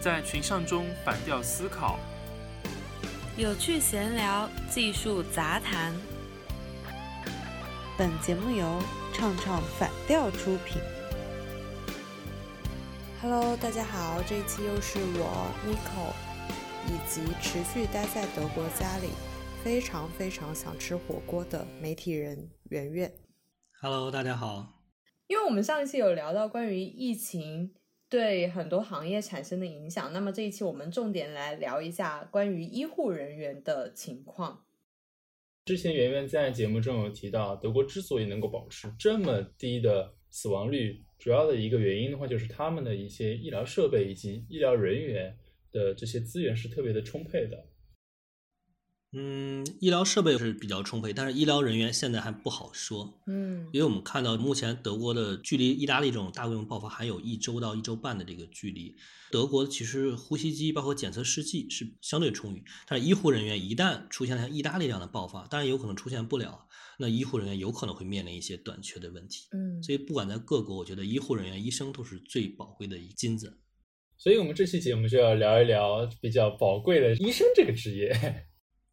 在群像中反调思考，有趣闲聊，技术杂谈。本节目由唱唱反调出品。Hello，大家好，这一期又是我 Nico，以及持续待在德国家里，非常非常想吃火锅的媒体人圆圆。Hello，大家好。因为我们上一期有聊到关于疫情。对很多行业产生的影响。那么这一期我们重点来聊一下关于医护人员的情况。之前圆圆在节目中有提到，德国之所以能够保持这么低的死亡率，主要的一个原因的话，就是他们的一些医疗设备以及医疗人员的这些资源是特别的充沛的。嗯，医疗设备是比较充沛，但是医疗人员现在还不好说。嗯，因为我们看到目前德国的距离意大利这种大规模爆发还有一周到一周半的这个距离。德国其实呼吸机包括检测试剂是相对充裕，但是医护人员一旦出现像意大利这样的爆发，当然有可能出现不了，那医护人员有可能会面临一些短缺的问题。嗯，所以不管在各国，我觉得医护人员、医生都是最宝贵的一金子。所以我们这期节目就要聊一聊比较宝贵的医生这个职业。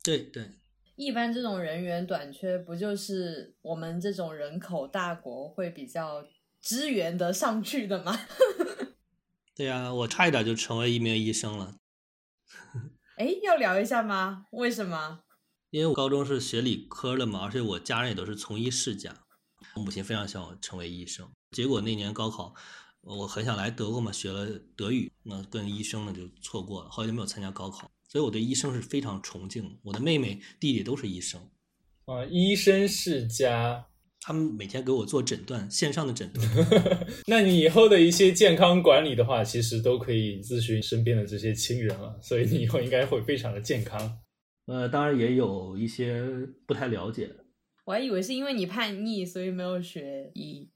对对，一般这种人员短缺，不就是我们这种人口大国会比较支援的上去的吗？对呀，我差一点就成为一名医生了。哎，要聊一下吗？为什么？因为我高中是学理科的嘛，而且我家人也都是从医世家，我母亲非常想我成为医生。结果那年高考，我很想来德国嘛，学了德语，那跟医生呢就错过了，后来就没有参加高考。所以我对医生是非常崇敬，我的妹妹、弟弟都是医生，啊，医生世家，他们每天给我做诊断，线上的诊断。那你以后的一些健康管理的话，其实都可以咨询身边的这些亲人了，所以你以后应该会非常的健康。呃，当然也有一些不太了解，我还以为是因为你叛逆，所以没有学医。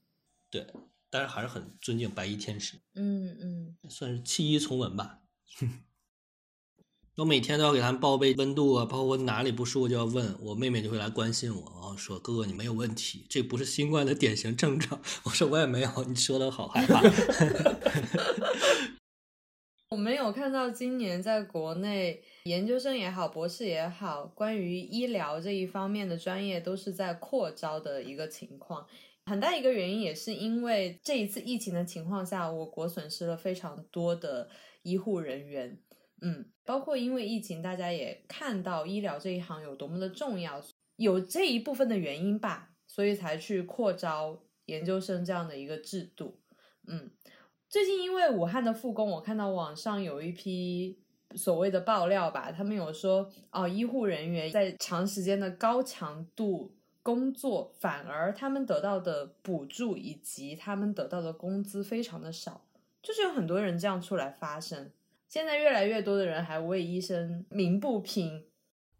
对，但是还是很尊敬白衣天使。嗯嗯，算是弃医从文吧。我每天都要给他们报备温度啊，包括哪里不舒服就要问我妹妹就会来关心我啊，说哥哥你没有问题，这不是新冠的典型症状。我说我也没有，你说的好害怕。我没有看到今年在国内研究生也好，博士也好，关于医疗这一方面的专业都是在扩招的一个情况。很大一个原因也是因为这一次疫情的情况下，我国损失了非常多的医护人员。嗯，包括因为疫情，大家也看到医疗这一行有多么的重要，有这一部分的原因吧，所以才去扩招研究生这样的一个制度。嗯，最近因为武汉的复工，我看到网上有一批所谓的爆料吧，他们有说哦，医护人员在长时间的高强度工作，反而他们得到的补助以及他们得到的工资非常的少，就是有很多人这样出来发声。现在越来越多的人还为医生鸣不平，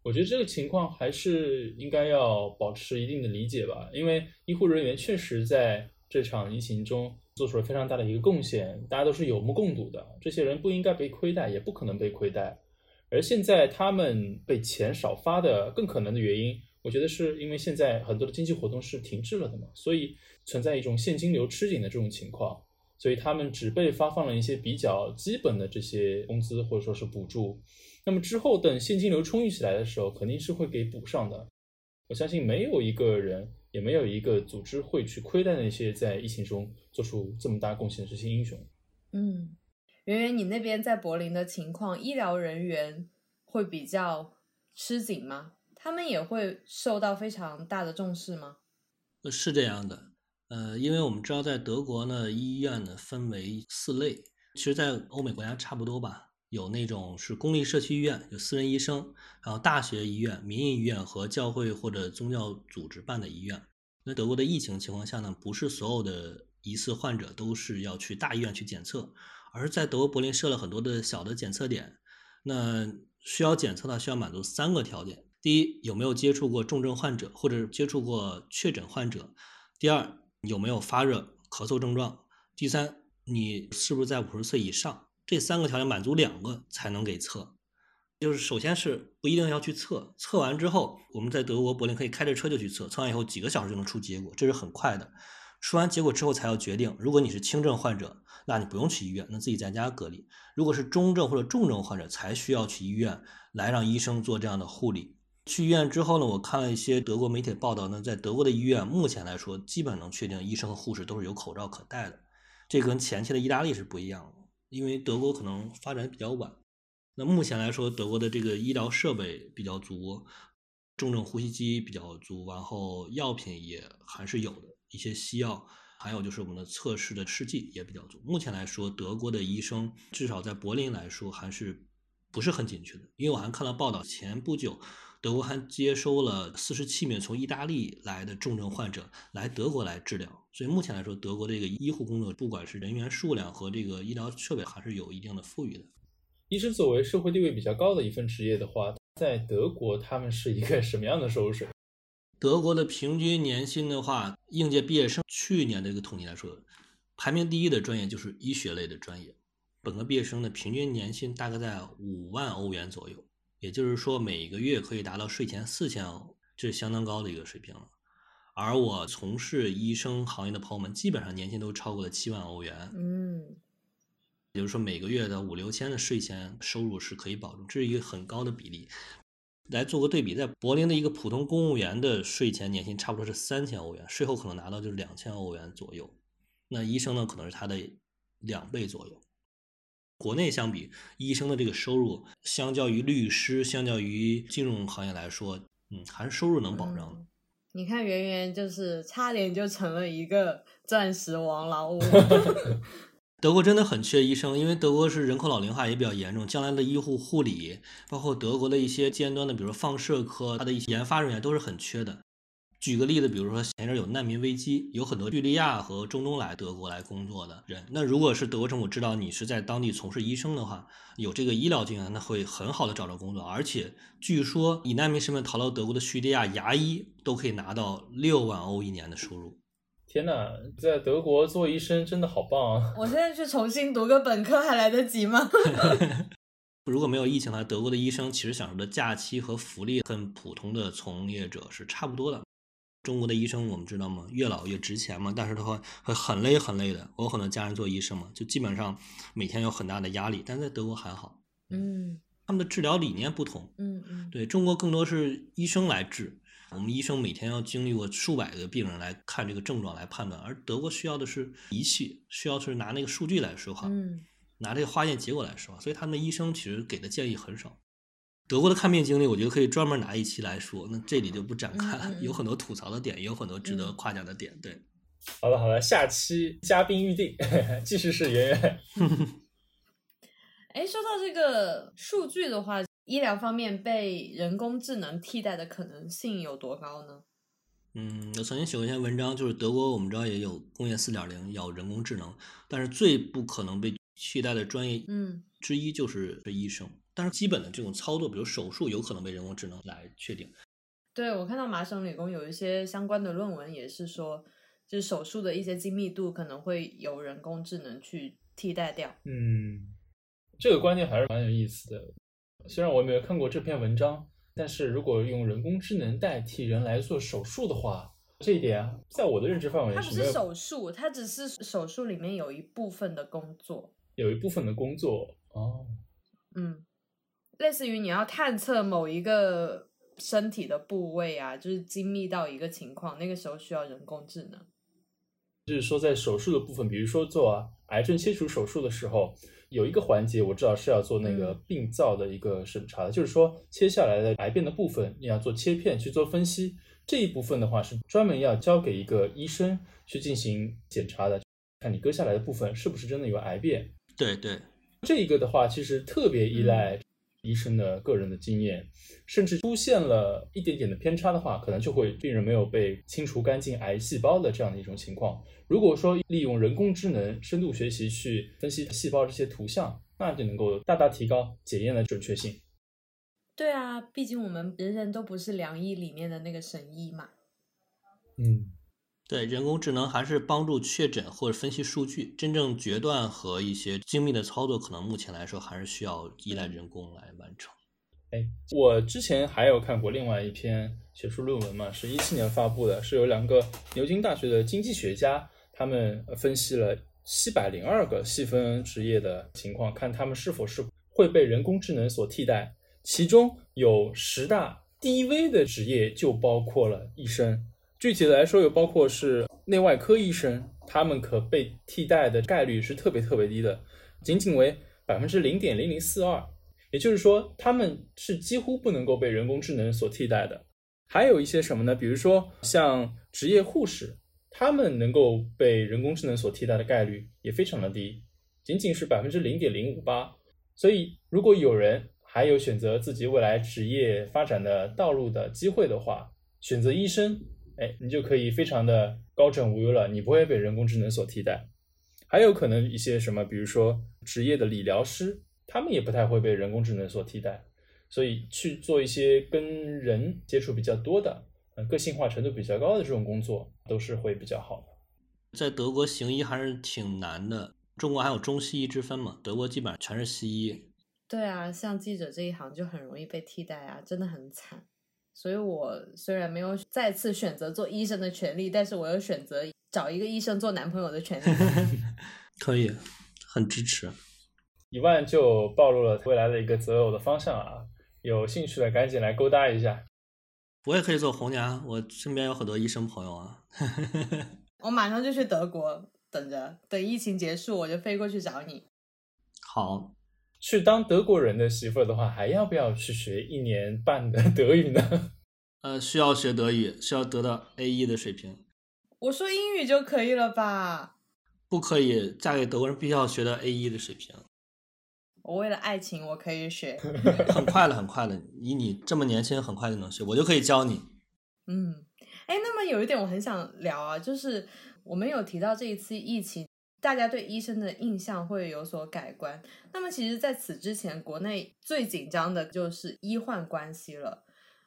我觉得这个情况还是应该要保持一定的理解吧，因为医护人员确实在这场疫情中做出了非常大的一个贡献，大家都是有目共睹的。这些人不应该被亏待，也不可能被亏待。而现在他们被钱少发的更可能的原因，我觉得是因为现在很多的经济活动是停滞了的嘛，所以存在一种现金流吃紧的这种情况。所以他们只被发放了一些比较基本的这些工资或者说是补助，那么之后等现金流充裕起来的时候，肯定是会给补上的。我相信没有一个人，也没有一个组织会去亏待那些在疫情中做出这么大贡献的这些英雄。嗯，圆圆，你那边在柏林的情况，医疗人员会比较吃紧吗？他们也会受到非常大的重视吗？是这样的。呃，因为我们知道，在德国呢，医院呢分为四类，其实，在欧美国家差不多吧。有那种是公立社区医院，有私人医生，然后大学医院、民营医院和教会或者宗教组织办的医院。那德国的疫情情况下呢，不是所有的疑似患者都是要去大医院去检测，而是在德国柏林设了很多的小的检测点。那需要检测的需要满足三个条件：第一，有没有接触过重症患者或者接触过确诊患者；第二，有没有发热、咳嗽症状？第三，你是不是在五十岁以上？这三个条件满足两个才能给测。就是首先是不一定要去测，测完之后，我们在德国柏林可以开着车就去测，测完以后几个小时就能出结果，这是很快的。出完结果之后才要决定。如果你是轻症患者，那你不用去医院，那自己在家隔离；如果是中症或者重症患者，才需要去医院来让医生做这样的护理。去医院之后呢，我看了一些德国媒体报道呢，在德国的医院目前来说，基本能确定医生和护士都是有口罩可戴的。这跟前期的意大利是不一样的，因为德国可能发展比较晚。那目前来说，德国的这个医疗设备比较足，重症呼吸机比较足，然后药品也还是有的，一些西药，还有就是我们的测试的试剂也比较足。目前来说，德国的医生至少在柏林来说还是不是很紧缺的，因为我还看到报道，前不久。德国还接收了四十七名从意大利来的重症患者来德国来治疗，所以目前来说，德国这个医护工作，不管是人员数量和这个医疗设备，还是有一定的富裕的。医生作为社会地位比较高的一份职业的话，在德国他们是一个什么样的收入水平？德国的平均年薪的话，应届毕业生去年的一个统计来说，排名第一的专业就是医学类的专业，本科毕业生的平均年薪大概在五万欧元左右。也就是说，每个月可以达到税前四千欧，这是相当高的一个水平了。而我从事医生行业的朋友们，基本上年薪都超过了七万欧元。嗯，也就是说，每个月的五六千的税前收入是可以保证，这是一个很高的比例。来做个对比，在柏林的一个普通公务员的税前年薪差不多是三千欧元，税后可能拿到就是两千欧元左右。那医生呢，可能是他的两倍左右。国内相比，医生的这个收入，相较于律师，相较于金融行业来说，嗯，还是收入能保障的。你看，圆圆就是差点就成了一个钻石王老五。德国真的很缺医生，因为德国是人口老龄化也比较严重，将来的医护护理，包括德国的一些尖端的，比如放射科，它的一些研发人员都是很缺的。举个例子，比如说前阵有难民危机，有很多叙利亚和中东来德国来工作的人。那如果是德国政府知道你是在当地从事医生的话，有这个医疗经验，那会很好的找到工作。而且据说以难民身份逃到德国的叙利亚牙医都可以拿到六万欧一年的收入。天哪，在德国做医生真的好棒啊！我现在去重新读个本科还来得及吗？如果没有疫情的话，德国的医生其实享受的假期和福利跟普通的从业者是差不多的。中国的医生我们知道吗？越老越值钱嘛，但是的话会很累很累的。我有很多家人做医生嘛，就基本上每天有很大的压力。但在德国还好，嗯，他们的治疗理念不同，嗯嗯，对中国更多是医生来治，我们医生每天要经历过数百个病人来看这个症状来判断，而德国需要的是仪器，需要是拿那个数据来说话，嗯，拿这个化验结果来说，所以他们的医生其实给的建议很少。德国的看病经历，我觉得可以专门拿一期来说，那这里就不展开了。有很多吐槽的点，也有很多值得夸奖的点。对，好了好了，下期嘉宾预定，继续是圆圆。哎，说到这个数据的话，医疗方面被人工智能替代的可能性有多高呢？嗯，我曾经写过一篇文章，就是德国我们知道也有工业四点零，有人工智能，但是最不可能被替代的专业，嗯，之一就是医生。但是基本的这种操作，比如手术，有可能被人工智能来确定。对，我看到麻省理工有一些相关的论文，也是说，就是手术的一些精密度可能会由人工智能去替代掉。嗯，这个观念还是蛮有意思的。虽然我没有看过这篇文章，但是如果用人工智能代替人来做手术的话，这一点在我的认知范围它不是手术，它只是手术里面有一部分的工作，有一部分的工作哦，嗯。类似于你要探测某一个身体的部位啊，就是精密到一个情况，那个时候需要人工智能。就是说，在手术的部分，比如说做癌症切除手术的时候，有一个环节我知道是要做那个病灶的一个审查的，就是说切下来的癌变的部分，你要做切片去做分析，这一部分的话是专门要交给一个医生去进行检查的，看你割下来的部分是不是真的有癌变。对对，这一个的话其实特别依赖。医生的个人的经验，甚至出现了一点点的偏差的话，可能就会病人没有被清除干净癌细胞的这样的一种情况。如果说利用人工智能深度学习去分析细胞这些图像，那就能够大大提高检验的准确性。对啊，毕竟我们人人都不是良医里面的那个神医嘛。嗯。对人工智能还是帮助确诊或者分析数据，真正决断和一些精密的操作，可能目前来说还是需要依赖人工来完成。哎，我之前还有看过另外一篇学术论文嘛，是一七年发布的，是有两个牛津大学的经济学家他们分析了七百零二个细分职业的情况，看他们是否是会被人工智能所替代。其中有十大低危的职业就包括了医生，具体的来说，有包括是内外科医生，他们可被替代的概率是特别特别低的，仅仅为百分之零点零零四二。也就是说，他们是几乎不能够被人工智能所替代的。还有一些什么呢？比如说像职业护士，他们能够被人工智能所替代的概率也非常的低，仅仅是百分之零点零五八。所以，如果有人还有选择自己未来职业发展的道路的机会的话，选择医生，哎，你就可以非常的高枕无忧了，你不会被人工智能所替代。还有可能一些什么，比如说职业的理疗师。他们也不太会被人工智能所替代，所以去做一些跟人接触比较多的、呃个性化程度比较高的这种工作，都是会比较好的。在德国行医还是挺难的，中国还有中西医之分嘛，德国基本上全是西医。对啊，像记者这一行就很容易被替代啊，真的很惨。所以我虽然没有再次选择做医生的权利，但是我有选择找一个医生做男朋友的权利。可以，很支持。一万就暴露了未来的一个择偶的方向啊！有兴趣的赶紧来勾搭一下。我也可以做红娘，我身边有很多医生朋友啊。我马上就去德国等着，等疫情结束我就飞过去找你。好，去当德国人的媳妇儿的话，还要不要去学一年半的 德语呢？呃，需要学德语，需要得到 A 一的水平。我说英语就可以了吧？不可以，嫁给德国人必须要学到 A 一的水平。我为了爱情，我可以学，很快了，很快了。以你这么年轻，很快就能学，我就可以教你。嗯，哎，那么有一点我很想聊啊，就是我们有提到这一次疫情，大家对医生的印象会有所改观。那么其实，在此之前，国内最紧张的就是医患关系了。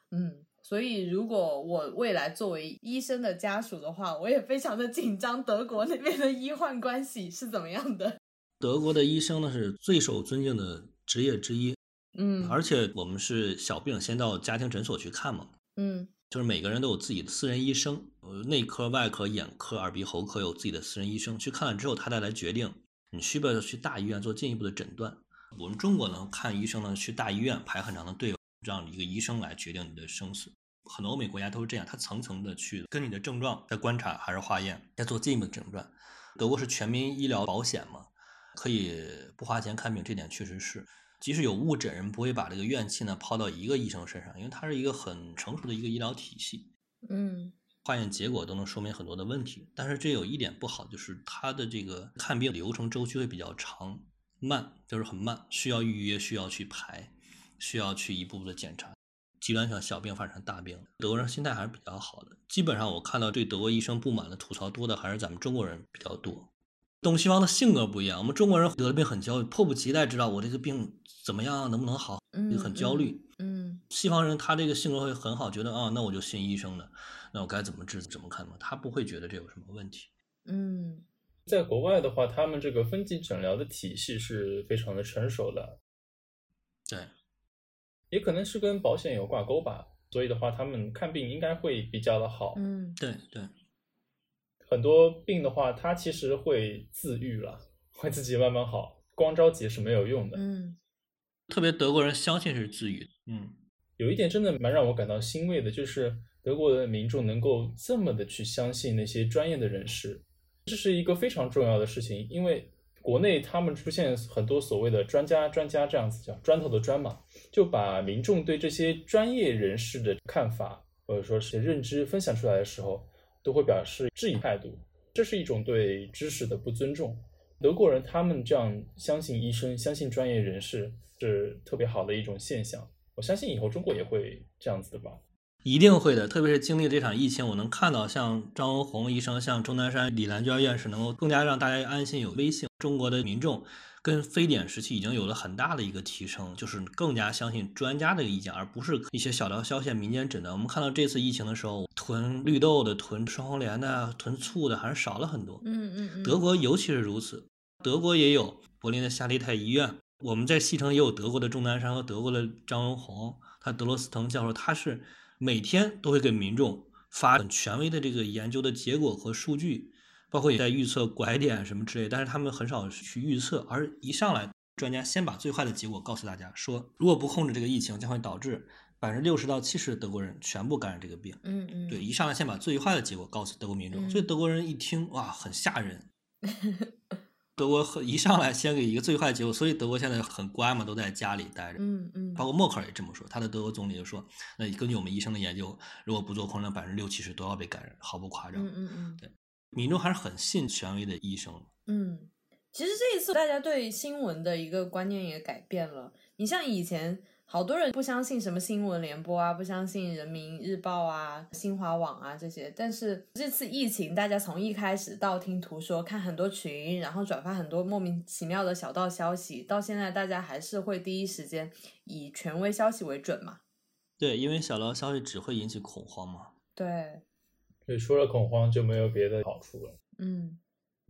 嗯，所以如果我未来作为医生的家属的话，我也非常的紧张，德国那边的医患关系是怎么样的？德国的医生呢是最受尊敬的职业之一，嗯，而且我们是小病先到家庭诊所去看嘛，嗯，就是每个人都有自己的私人医生，呃，内科、外科、眼科、耳鼻喉科有自己的私人医生，去看了之后，他再来决定你需不需要去大医院做进一步的诊断。我们中国呢看医生呢去大医院排很长的队，让一个医生来决定你的生死。很多欧美国家都是这样，他层层的去跟你的症状在观察还是化验，再做进一步的诊断。德国是全民医疗保险嘛？可以不花钱看病，这点确实是。即使有误诊，人不会把这个怨气呢抛到一个医生身上，因为它是一个很成熟的一个医疗体系。嗯，化验结果都能说明很多的问题。但是这有一点不好，就是它的这个看病流程周期会比较长，慢，就是很慢，需要预约，需要去排，需要去一步步的检查。极端小小病发成大病，德国人心态还是比较好的。基本上我看到对德国医生不满的、吐槽多的，还是咱们中国人比较多。东西方的性格不一样，我们中国人得了病很焦虑，迫不及待知道我这个病怎么样，能不能好，就很焦虑。嗯，西方人他这个性格会很好，觉得啊，那我就信医生了，那我该怎么治怎么看嘛，他不会觉得这有什么问题。嗯，在国外的话，他们这个分级诊疗的体系是非常的成熟的。对，也可能是跟保险有挂钩吧，所以的话，他们看病应该会比较的好。嗯，对对。很多病的话，它其实会自愈了，会自己慢慢好，光着急是没有用的。嗯，特别德国人相信是自愈。嗯，有一点真的蛮让我感到欣慰的，就是德国的民众能够这么的去相信那些专业的人士，这是一个非常重要的事情。因为国内他们出现很多所谓的专家，专家这样子叫砖头的砖嘛，就把民众对这些专业人士的看法或者说是认知分享出来的时候。都会表示质疑态度，这是一种对知识的不尊重。德国人他们这样相信医生、相信专业人士是特别好的一种现象。我相信以后中国也会这样子的吧？一定会的。特别是经历这场疫情，我能看到像张文宏医生、像钟南山、李兰娟院士，能够更加让大家安心、有威信。中国的民众。跟非典时期已经有了很大的一个提升，就是更加相信专家的意见，而不是一些小道消息、民间诊断。我们看到这次疫情的时候，囤绿豆的、囤双黄连的、囤醋的，还是少了很多。嗯嗯嗯。德国尤其是如此，德国也有柏林的夏利泰医院，我们在西城也有德国的钟南山和德国的张文宏，他德罗斯滕教授，他是每天都会给民众发很权威的这个研究的结果和数据。包括也在预测拐点什么之类，但是他们很少去预测，而一上来专家先把最坏的结果告诉大家，说如果不控制这个疫情，将会导致百分之六十到七十的德国人全部感染这个病。嗯嗯，对，一上来先把最坏的结果告诉德国民众，嗯所以德国人一听哇，很吓人。德国一上来先给一个最坏的结果，所以德国现在很乖嘛，都在家里待着。嗯嗯，包括默克尔也这么说，他的德国总理就说，那根据我们医生的研究，如果不做控制，百分之六七十都要被感染，毫不夸张。嗯嗯嗯，民众还是很信权威的医生。嗯，其实这一次大家对新闻的一个观念也改变了。你像以前好多人不相信什么新闻联播啊，不相信人民日报啊、新华网啊这些，但是这次疫情，大家从一开始道听途说，看很多群，然后转发很多莫名其妙的小道消息，到现在大家还是会第一时间以权威消息为准嘛？对，因为小道消息只会引起恐慌嘛。对，所以除了恐慌就没有别的好处了。嗯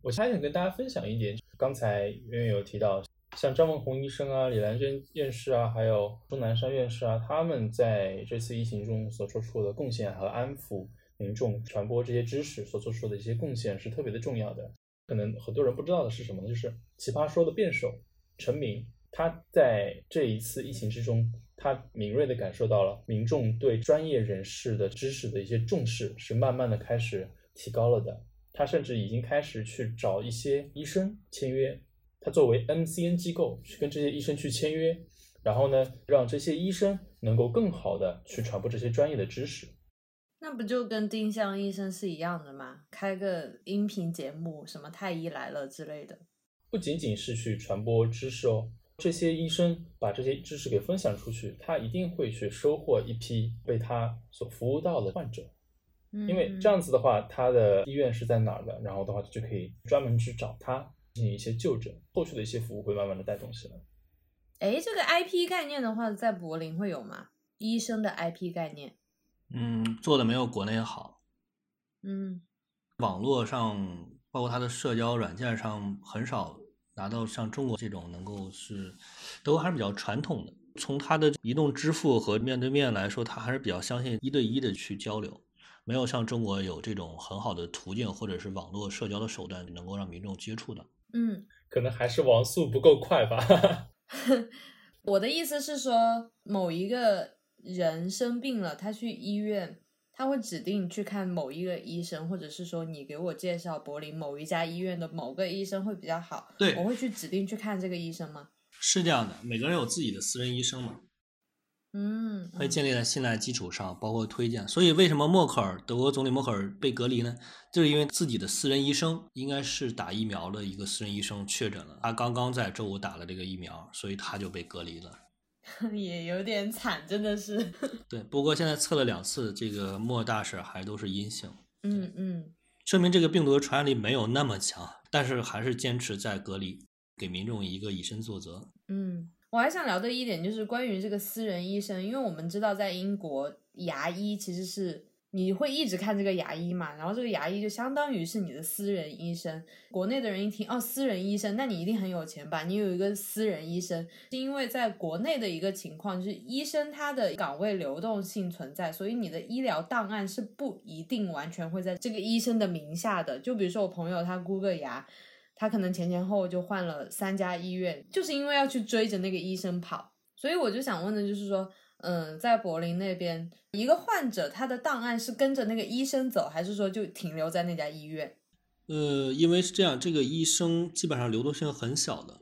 我还想跟大家分享一点，刚才渊渊有提到，像张文宏医生啊、李兰娟院士啊，还有钟南山院士啊，他们在这次疫情中所做出的贡献和安抚民众、传播这些知识所做出的一些贡献是特别的重要的。可能很多人不知道的是什么呢？就是《奇葩说》的辩手陈明，他在这一次疫情之中，他敏锐地感受到了民众对专业人士的知识的一些重视是慢慢的开始提高了的。他甚至已经开始去找一些医生签约，他作为 MCN 机构去跟这些医生去签约，然后呢，让这些医生能够更好的去传播这些专业的知识。那不就跟丁香医生是一样的吗？开个音频节目，什么太医来了之类的。不仅仅是去传播知识哦，这些医生把这些知识给分享出去，他一定会去收获一批被他所服务到的患者。因为这样子的话，他的医院是在哪儿的，然后的话就可以专门去找他进行一些就诊，后续的一些服务会慢慢的带动起来。哎，这个 IP 概念的话，在柏林会有吗？医生的 IP 概念？嗯，做的没有国内好。嗯网络上，包括他的社交软件上，很少拿到像中国这种能够是，德国还是比较传统的。从它的移动支付和面对面来说，它还是比较相信一对一的去交流，没有像中国有这种很好的途径或者是网络社交的手段能够让民众接触的。嗯，可能还是网速不够快吧。我的意思是说，某一个人生病了，他去医院，他会指定去看某一个医生，或者是说你给我介绍柏林某一家医院的某个医生会比较好，对我会去指定去看这个医生吗？是这样的，每个人有自己的私人医生嘛，嗯，会建立在信赖基础上，包括推荐。所以为什么默克尔，德国总理默克尔被隔离呢？就是因为自己的私人医生应该是打疫苗的一个私人医生确诊了，他刚刚在周五打了这个疫苗，所以他就被隔离了。嗯 也有点惨，真的是。对，不过现在测了两次，这个莫大婶还都是阴性，嗯嗯说明这个病毒的传染力没有那么强，但是还是坚持在隔离，给民众一个以身作则。嗯，我还想聊的一点就是关于这个私人医生，因为我们知道在英国牙医其实是你会一直看这个牙医嘛，然后这个牙医就相当于是你的私人医生。国内的人一听哦，私人医生，那你一定很有钱吧？你有一个私人医生，是因为在国内的一个情况就是医生他的岗位流动性存在，所以你的医疗档案是不一定完全会在这个医生的名下的。就比如说我朋友他箍个牙。他可能前前后后就换了三家医院，就是因为要去追着那个医生跑。所以我就想问的就是说，嗯，在柏林那边，一个患者他的档案是跟着那个医生走，还是说就停留在那家医院？呃，因为是这样，这个医生基本上流动性很小的。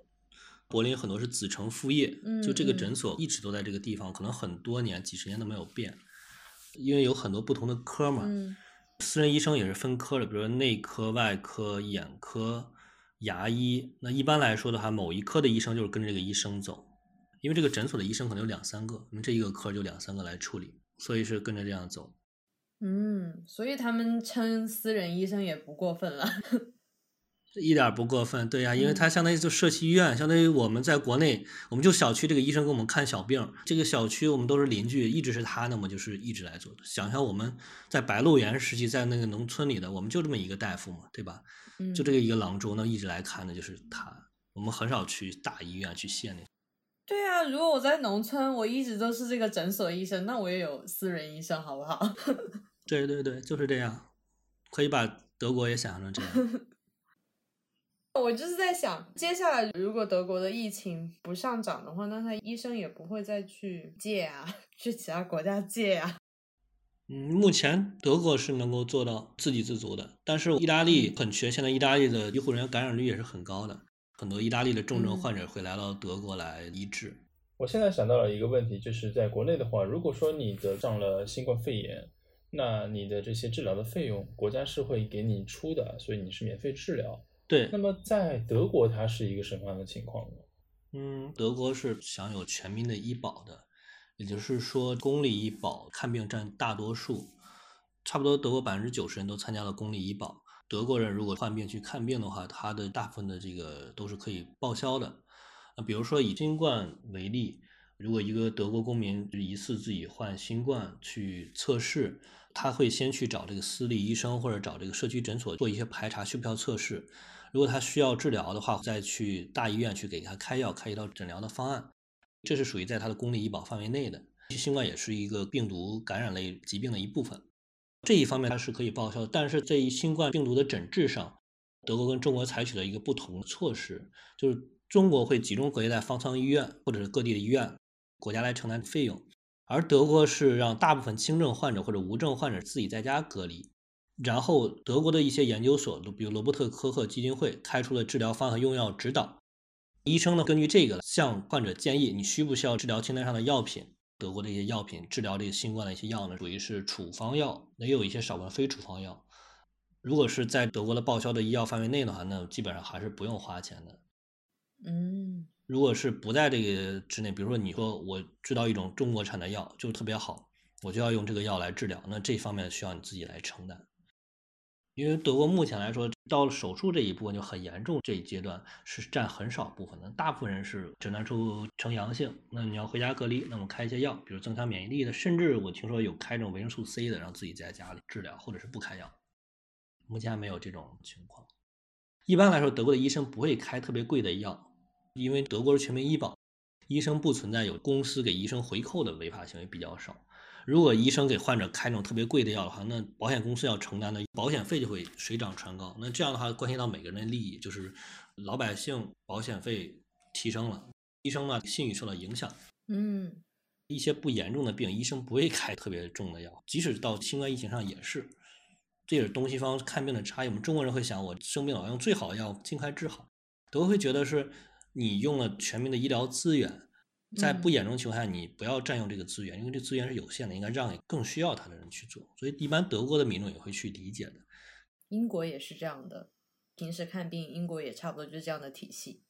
柏林很多是子承父业，嗯就这个嗯诊所一直都在这个地方，可能很多年、几十年都没有变，因为有很多不同的科嘛。嗯私人医生也是分科的，比如说内科、外科、眼科、牙医。那一般来说的话，某一科的医生就是跟着这个医生走，因为这个诊所的医生可能有两三个，那么这一个科就两三个来处理，所以是跟着这样走。嗯，所以他们称私人医生也不过分了。一点儿不过分，对呀、因为嗯它相当于就社区医院，相当于我们在国内，我们就小区这个医生给我们看小病，这个小区我们都是邻居，一直是他，那么就是一直来做的。想想我们在白鹿原时期，在那个农村里的，我们就这么一个大夫嘛，对吧？嗯，就这个一个郎中，那一直来看的就是他。我们很少去大医院去县里。对啊，如果我在农村，我一直都是这个诊所医生，那我也有私人医生，好不好？对对对，就是这样，可以把德国也想象成这样。我就是在想，接下来如果德国的疫情不上涨的话，那他医生也不会再去借啊，去其他国家借啊。嗯，目前德国是能够做到自给自足的，但是意大利很缺，现在意大利的医护人员感染率也是很高的，很多意大利的重症患者会来到德国来医治。我现在想到了一个问题，就是在国内的话，如果说你得上了新冠肺炎，那你的这些治疗的费用，国家是会给你出的，所以你是免费治疗。对，那么在德国，它是一个什么样的情况呢？嗯，德国是享有全民的医保的，也就是说，公立医保看病占大多数，差不多德国百分之九十人都参加了公立医保。德国人如果患病去看病的话，他的大部分的这个都是可以报销的。那比如说以新冠为例，如果一个德国公民疑似自己患新冠去测试，他会先去找这个私立医生或者找这个社区诊所做一些排查、需不需要测试。如果他需要治疗的话，再去大医院去给他开药，开一套诊疗的方案，这是属于在他的公立医保范围内的。新冠也是一个病毒感染类疾病的一部分，这一方面它是可以报销的。但是在新冠病毒的诊治上，德国跟中国采取了一个不同的措施，就是中国会集中隔离在方舱医院或者是各地的医院，国家来承担费用，而德国是让大部分轻症患者或者无症患者自己在家隔离。然后，德国的一些研究所，比如罗伯特·科赫基金会，开出了治疗方案和用药指导。医生呢，根据这个向患者建议，你需不需要治疗清单上的药品？德国的一些药品治疗这个新冠的一些药呢，属于是处方药，也有一些少部分非处方药。如果是在德国的报销的医药范围内的话，那基本上还是不用花钱的。嗯，如果是不在这个之内，比如说你说我知道一种中国产的药就特别好，我就要用这个药来治疗，那这方面需要你自己来承担。因为德国目前来说，到了手术这一部分就很严重，这一阶段是占很少部分的，大部分人是诊断出呈阳性，那你要回家隔离，那么开一些药，比如增强免疫力的，甚至我听说有开这种维生素 C 的，让自己在家里治疗，或者是不开药。目前还没有这种情况。一般来说，德国的医生不会开特别贵的药，因为德国是全民医保，医生不存在有公司给医生回扣的违法行为比较少。如果医生给患者开那种特别贵的药的话，那保险公司要承担的保险费就会水涨船高。那这样的话，关系到每个人的利益，就是老百姓保险费提升了，医生呢信誉受到影响。嗯，一些不严重的病，医生不会开特别重的药，即使到新冠疫情上也是。这也是东西方看病的差异。我们中国人会想，我生病了要用最好的药尽快治好，德国会觉得是你用了全民的医疗资源。在不严重情况下，你不要占用这个资源，因为这资源是有限的，应该让给更需要它的人去做。所以，一般德国的民众也会去理解的。英国也是这样的，平时看病，英国也差不多就是这样的体系。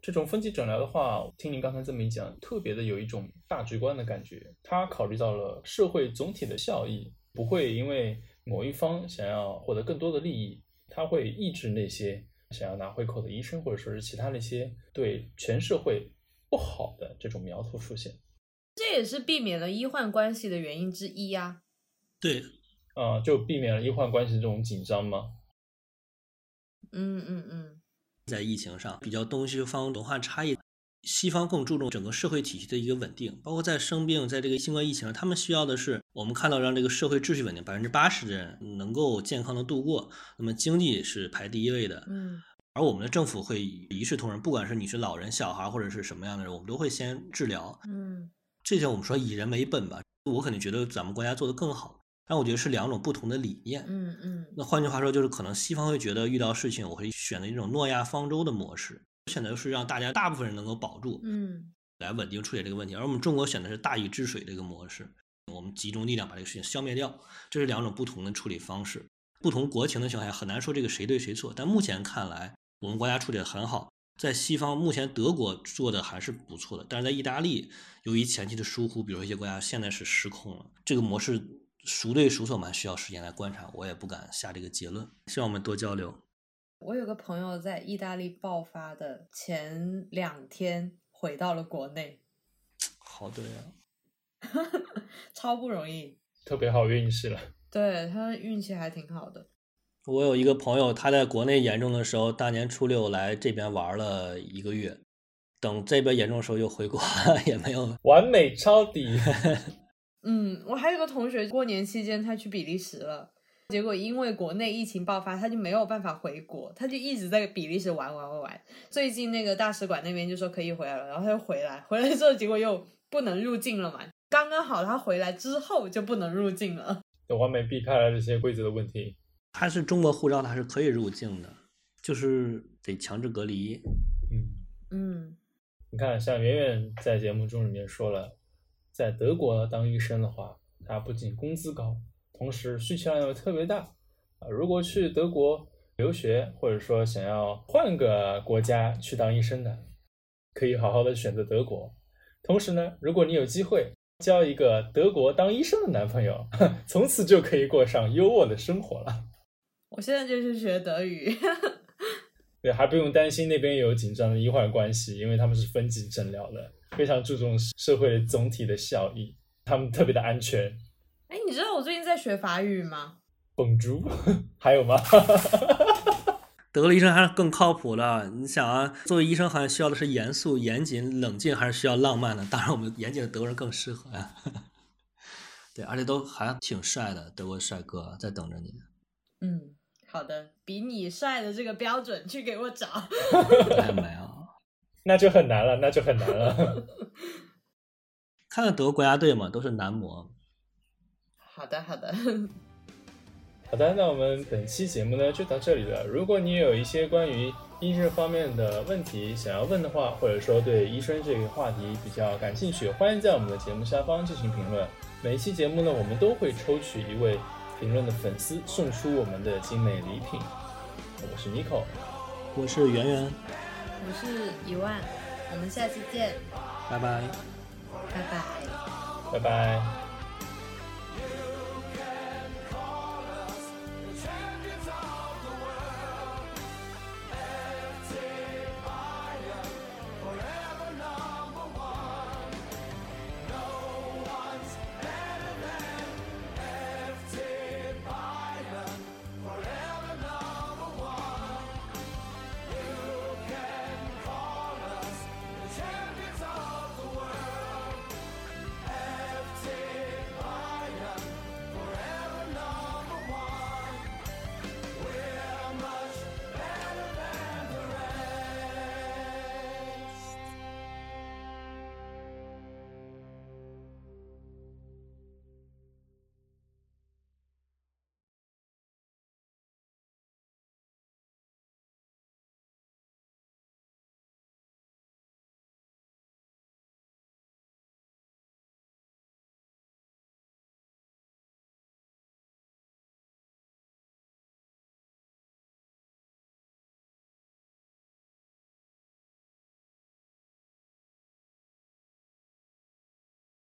这种分级诊疗的话，听您刚才这么一讲，特别的有一种大局观的感觉。他考虑到了社会总体的效益，不会因为某一方想要获得更多的利益，他会抑制那些想要拿回扣的医生，或者说是其他那些对全社会。不好的这种苗头出现，这也是避免了医患关系的原因之一呀。对，啊，就避免了医患关系这种紧张吗？嗯嗯嗯，在疫情上比较东西方文化差异，西方更注重整个社会体系的一个稳定，包括在生病，在这个新冠疫情上，他们需要的是我们看到让这个社会秩序稳定，百分之八十的人能够健康的度过，那么经济是排第一位的。嗯。而我们的政府会一视同仁，不管是你是老人、小孩或者是什么样的人，我们都会先治疗。嗯，这就我们说以人为本吧。我肯定觉得咱们国家做得更好，但我觉得是两种不同的理念。嗯嗯。那换句话说，就是可能西方会觉得遇到事情，我会选择一种诺亚方舟的模式，选择是让大家大部分人能够保住，嗯，来稳定处理这个问题。而我们中国选的是大禹治水这个模式，我们集中力量把这个事情消灭掉。这是两种不同的处理方式，不同国情的情况下很难说这个谁对谁错。但目前看来。我们国家处理的很好，在西方目前德国做的还是不错的，但是在意大利，由于前期的疏忽，比如一些国家现在是失控了，这个模式孰对孰错，我们还需要时间来观察，我也不敢下这个结论。希望我们多交流。我有个朋友在意大利爆发的前两天回到了国内，好对啊，超不容易，特别好运气了。对他运气还挺好的。我有一个朋友，他在国内严重的时候，大年初六来这边玩了一个月，等这边严重的时候又回国，也没有完美抄底。嗯，我还有个同学过年期间他去比利时了，结果因为国内疫情爆发，他就没有办法回国，他就一直在比利时玩玩玩玩。最近那个大使馆那边就说可以回来了，然后他又回来，回来之后结果又不能入境了嘛。刚刚好他回来之后就不能入境了，就完美避开了这些规则的问题。他是中国护照，他是可以入境的，就是得强制隔离。嗯嗯，你看，像圆圆在节目中里面说了，在德国当医生的话，他不仅工资高，同时需求量又特别大啊。如果去德国留学，或者说想要换个国家去当医生的，可以好好的选择德国。同时呢，如果你有机会交一个德国当医生的男朋友，从此就可以过上优渥的生活了。我现在就去学德语，对，还不用担心那边有紧张的医患关系，因为他们是分级诊疗的，非常注重社会总体的效益，他们特别的安全。哎，你知道我最近在学法语吗？蹦珠，还有吗？德国医生还是更靠谱的。你想啊，作为医生，好像需要的是严肃、严谨、冷静，还是需要浪漫的？当然，我们严谨的德国人更适合呀。对，而且都还挺帅的，德国帅哥在等着你。嗯。好的，比你帅的这个标准去给我找。没有，那就很难了，那就很难了。看看德国国家队嘛，都是男模。好的，好的，好的。那我们本期节目呢就到这里了。如果你有一些关于医生方面的问题想要问的话，或者说对医生这个话题比较感兴趣，欢迎在我们的节目下方进行评论。每一期节目呢，我们都会抽取一位。评论的粉丝送出我们的精美礼品。我是 Nico，我是圆圆，我是一万，我们下期见，拜拜，拜拜，拜拜。